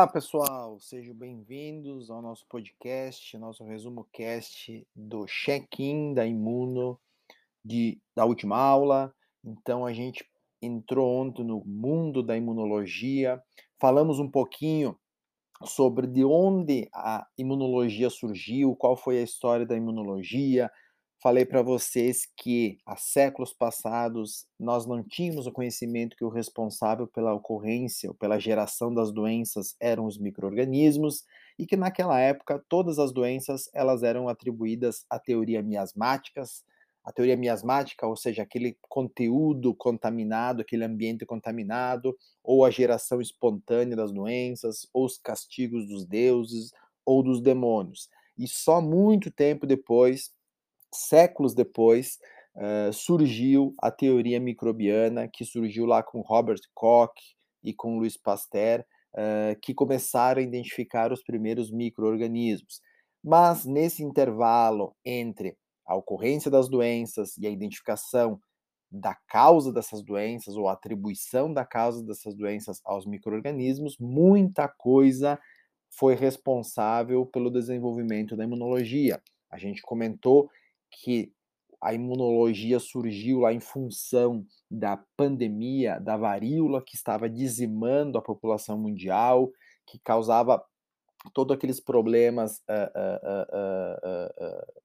Olá, pessoal, sejam bem-vindos ao nosso podcast, nosso resumo cast do check-in da Imuno de, da última aula. Então, a gente entrou ontem no mundo da imunologia, falamos um pouquinho sobre de onde a imunologia surgiu, qual foi a história da imunologia, Falei para vocês que há séculos passados nós não tínhamos o conhecimento que o responsável pela ocorrência ou pela geração das doenças eram os microorganismos e que naquela época todas as doenças elas eram atribuídas à teoria miasmáticas, a teoria miasmática, ou seja, aquele conteúdo contaminado, aquele ambiente contaminado, ou a geração espontânea das doenças, ou os castigos dos deuses ou dos demônios. E só muito tempo depois séculos depois, uh, surgiu a teoria microbiana, que surgiu lá com Robert Koch e com Louis Pasteur, uh, que começaram a identificar os primeiros microorganismos. Mas nesse intervalo entre a ocorrência das doenças e a identificação da causa dessas doenças ou atribuição da causa dessas doenças aos microorganismos, muita coisa foi responsável pelo desenvolvimento da imunologia. A gente comentou que a imunologia surgiu lá em função da pandemia da varíola que estava dizimando a população mundial, que causava todos aqueles problemas uh, uh, uh,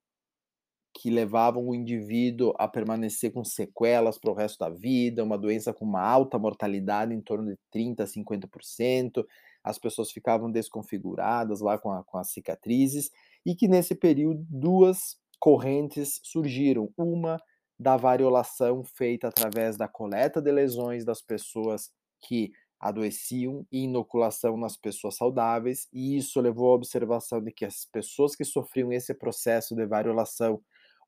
que levavam o indivíduo a permanecer com sequelas para o resto da vida, uma doença com uma alta mortalidade, em torno de 30% a 50%, as pessoas ficavam desconfiguradas lá com, a, com as cicatrizes, e que nesse período duas correntes surgiram. Uma da variolação feita através da coleta de lesões das pessoas que adoeciam e inoculação nas pessoas saudáveis, e isso levou à observação de que as pessoas que sofriam esse processo de variolação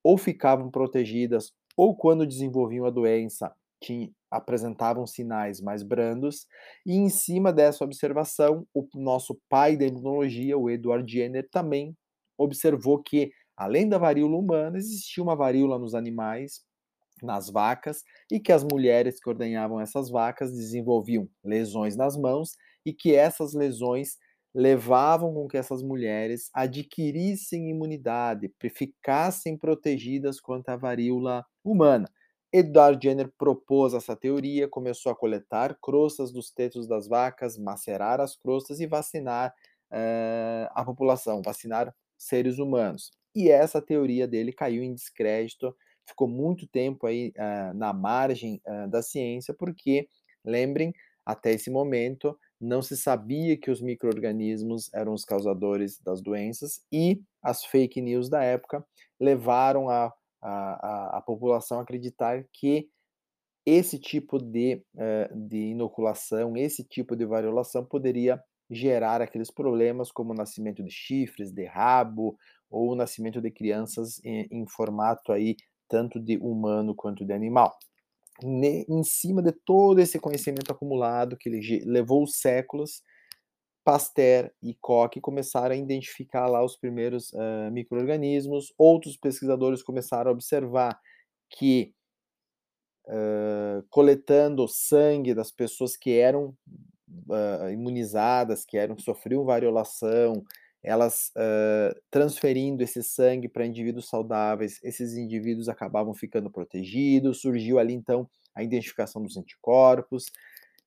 ou ficavam protegidas ou quando desenvolviam a doença tinham, apresentavam sinais mais brandos, e em cima dessa observação, o nosso pai da imunologia, o Edward Jenner, também observou que Além da varíola humana, existia uma varíola nos animais, nas vacas, e que as mulheres que ordenhavam essas vacas desenvolviam lesões nas mãos e que essas lesões levavam com que essas mulheres adquirissem imunidade, ficassem protegidas contra a varíola humana. Edward Jenner propôs essa teoria, começou a coletar crostas dos tetos das vacas, macerar as crostas e vacinar uh, a população, vacinar seres humanos. E essa teoria dele caiu em descrédito, ficou muito tempo aí uh, na margem uh, da ciência, porque, lembrem, até esse momento não se sabia que os micro-organismos eram os causadores das doenças e as fake news da época levaram a, a, a, a população a acreditar que esse tipo de, uh, de inoculação, esse tipo de variolação poderia gerar aqueles problemas como o nascimento de chifres, de rabo, ou o nascimento de crianças em, em formato aí tanto de humano quanto de animal. Ne, em cima de todo esse conhecimento acumulado que levou séculos, Pasteur e Koch começaram a identificar lá os primeiros uh, micro-organismos. Outros pesquisadores começaram a observar que uh, coletando sangue das pessoas que eram uh, imunizadas, que eram que sofriam variolação, elas uh, transferindo esse sangue para indivíduos saudáveis, esses indivíduos acabavam ficando protegidos, surgiu ali então a identificação dos anticorpos.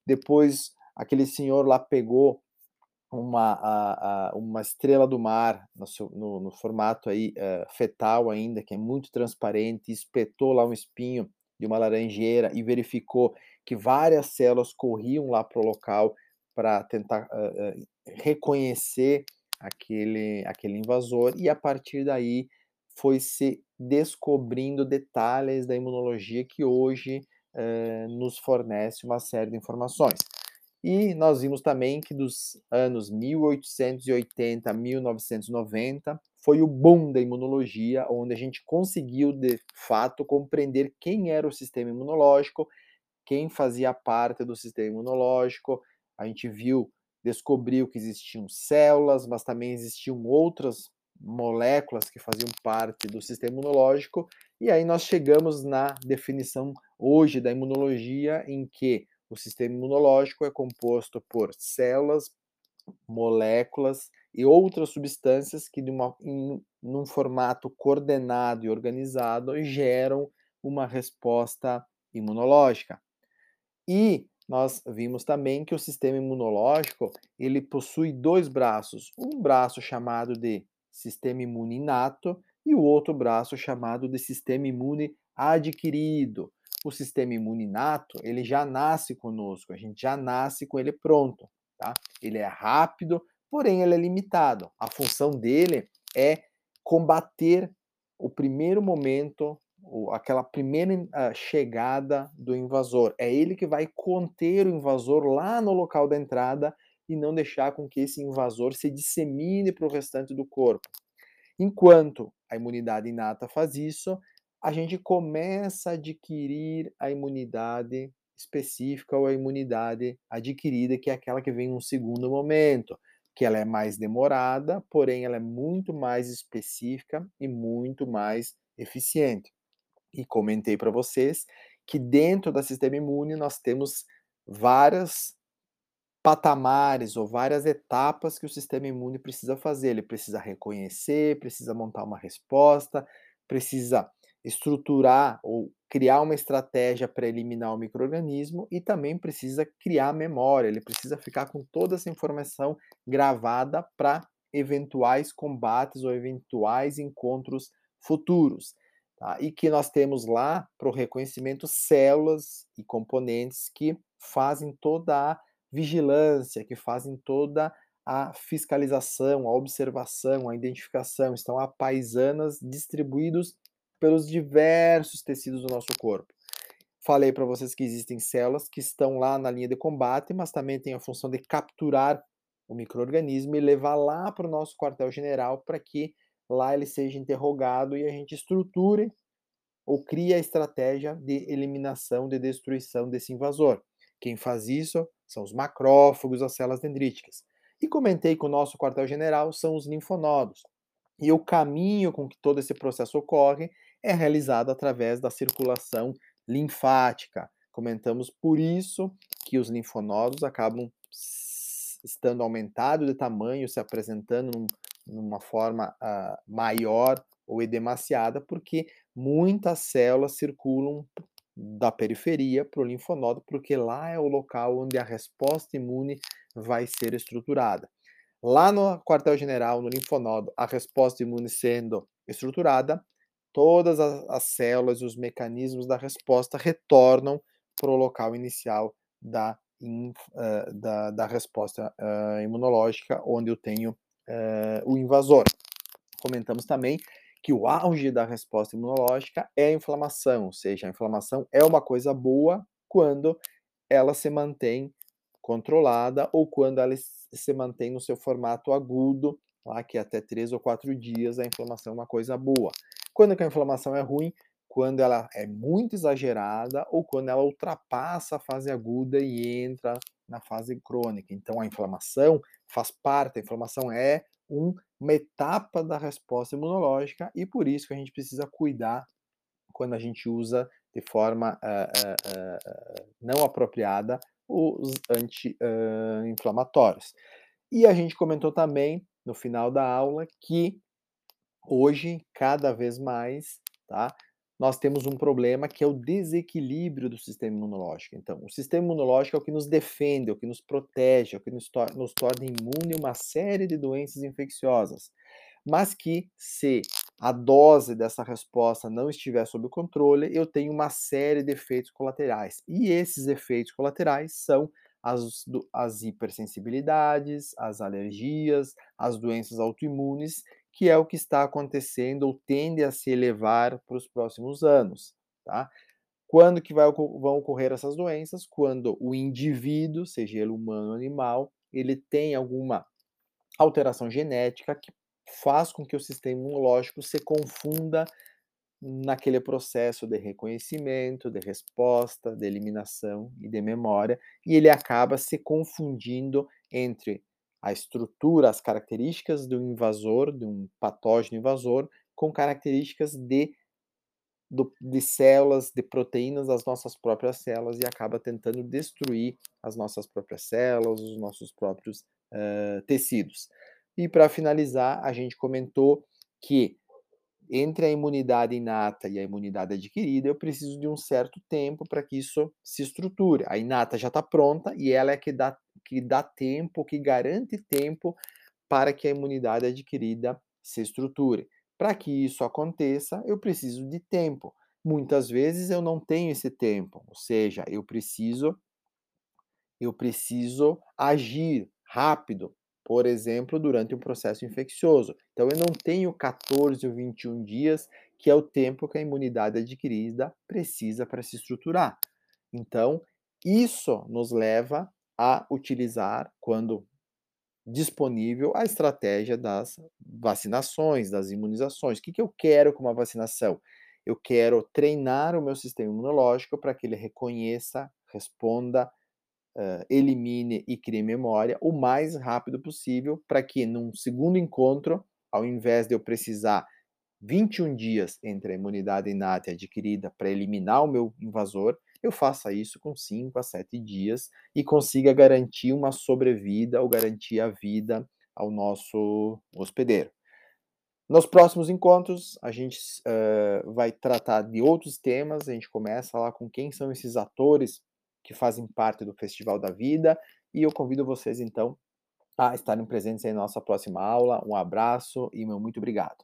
Depois, aquele senhor lá pegou uma, a, a, uma estrela do mar no, seu, no, no formato aí uh, fetal ainda, que é muito transparente, espetou lá um espinho de uma laranjeira e verificou que várias células corriam lá para o local para tentar uh, reconhecer aquele, aquele invasor, e a partir daí foi se descobrindo detalhes da imunologia que hoje eh, nos fornece uma série de informações. E nós vimos também que dos anos 1880 a 1990 foi o boom da imunologia, onde a gente conseguiu de fato compreender quem era o sistema imunológico, quem fazia parte do sistema imunológico. A gente viu descobriu que existiam células, mas também existiam outras moléculas que faziam parte do sistema imunológico, e aí nós chegamos na definição hoje da imunologia, em que o sistema imunológico é composto por células, moléculas e outras substâncias que, de uma, em, num formato coordenado e organizado, geram uma resposta imunológica. E nós vimos também que o sistema imunológico ele possui dois braços, um braço chamado de sistema imune inato e o outro braço chamado de sistema imune adquirido. O sistema imune inato, ele já nasce conosco, a gente já nasce com ele pronto, tá? Ele é rápido, porém ele é limitado. A função dele é combater o primeiro momento aquela primeira uh, chegada do invasor. É ele que vai conter o invasor lá no local da entrada e não deixar com que esse invasor se dissemine para o restante do corpo. Enquanto a imunidade inata faz isso, a gente começa a adquirir a imunidade específica ou a imunidade adquirida, que é aquela que vem em um segundo momento, que ela é mais demorada, porém ela é muito mais específica e muito mais eficiente e comentei para vocês que dentro do sistema imune nós temos várias patamares ou várias etapas que o sistema imune precisa fazer. Ele precisa reconhecer, precisa montar uma resposta, precisa estruturar ou criar uma estratégia para eliminar o microorganismo e também precisa criar memória. Ele precisa ficar com toda essa informação gravada para eventuais combates ou eventuais encontros futuros. Tá? E que nós temos lá para o reconhecimento células e componentes que fazem toda a vigilância, que fazem toda a fiscalização, a observação, a identificação, estão apaisanas distribuídos pelos diversos tecidos do nosso corpo. Falei para vocês que existem células que estão lá na linha de combate, mas também têm a função de capturar o microorganismo e levar lá para o nosso quartel-general para que lá ele seja interrogado e a gente estruture ou crie a estratégia de eliminação, de destruição desse invasor. Quem faz isso são os macrófagos, as células dendríticas. E comentei que o nosso quartel-general são os linfonodos. E o caminho com que todo esse processo ocorre é realizado através da circulação linfática. Comentamos por isso que os linfonodos acabam estando aumentados de tamanho, se apresentando num, numa forma uh, maior ou edemaciada, porque muitas células circulam da periferia para o linfonodo, porque lá é o local onde a resposta imune vai ser estruturada. Lá no quartel-general, no linfonodo, a resposta imune sendo estruturada, todas as, as células e os mecanismos da resposta retornam para o local inicial da, in, uh, da, da, resposta uh, imunológica, onde eu tenho uh, o invasor. Comentamos também que o auge da resposta imunológica é a inflamação, ou seja, a inflamação é uma coisa boa quando ela se mantém controlada ou quando ela se mantém no seu formato agudo, lá que até três ou quatro dias a inflamação é uma coisa boa. Quando a inflamação é ruim? Quando ela é muito exagerada ou quando ela ultrapassa a fase aguda e entra na fase crônica. Então a inflamação faz parte, a inflamação é um, uma etapa da resposta imunológica e por isso que a gente precisa cuidar quando a gente usa de forma uh, uh, uh, não apropriada os anti-inflamatórios. e a gente comentou também no final da aula que hoje, cada vez mais, tá? Nós temos um problema que é o desequilíbrio do sistema imunológico. Então, o sistema imunológico é o que nos defende, é o que nos protege, é o que nos, tor nos torna imune a uma série de doenças infecciosas. Mas que, se a dose dessa resposta não estiver sob controle, eu tenho uma série de efeitos colaterais. E esses efeitos colaterais são as, as hipersensibilidades, as alergias, as doenças autoimunes que é o que está acontecendo ou tende a se elevar para os próximos anos, tá? Quando que vai, vão ocorrer essas doenças? Quando o indivíduo, seja ele humano ou animal, ele tem alguma alteração genética que faz com que o sistema imunológico se confunda naquele processo de reconhecimento, de resposta, de eliminação e de memória, e ele acaba se confundindo entre a estrutura, as características do invasor, de um patógeno invasor, com características de, do, de células, de proteínas das nossas próprias células e acaba tentando destruir as nossas próprias células, os nossos próprios uh, tecidos. E para finalizar, a gente comentou que entre a imunidade inata e a imunidade adquirida, eu preciso de um certo tempo para que isso se estruture. A inata já está pronta e ela é que dá, que dá tempo, que garante tempo para que a imunidade adquirida se estruture. Para que isso aconteça, eu preciso de tempo. Muitas vezes eu não tenho esse tempo, ou seja, eu preciso eu preciso agir rápido, por exemplo, durante um processo infeccioso. Então, eu não tenho 14 ou 21 dias, que é o tempo que a imunidade adquirida precisa para se estruturar. Então, isso nos leva a utilizar, quando disponível, a estratégia das vacinações, das imunizações. O que, que eu quero com uma vacinação? Eu quero treinar o meu sistema imunológico para que ele reconheça, responda uh, elimine e crie memória o mais rápido possível, para que num segundo encontro, ao invés de eu precisar 21 dias entre a imunidade inata e adquirida para eliminar o meu invasor, eu faça isso com 5 a 7 dias e consiga garantir uma sobrevida ou garantir a vida ao nosso hospedeiro. Nos próximos encontros, a gente uh, vai tratar de outros temas. A gente começa lá com quem são esses atores que fazem parte do Festival da Vida. E eu convido vocês, então, a estarem presentes em nossa próxima aula. Um abraço e meu muito obrigado.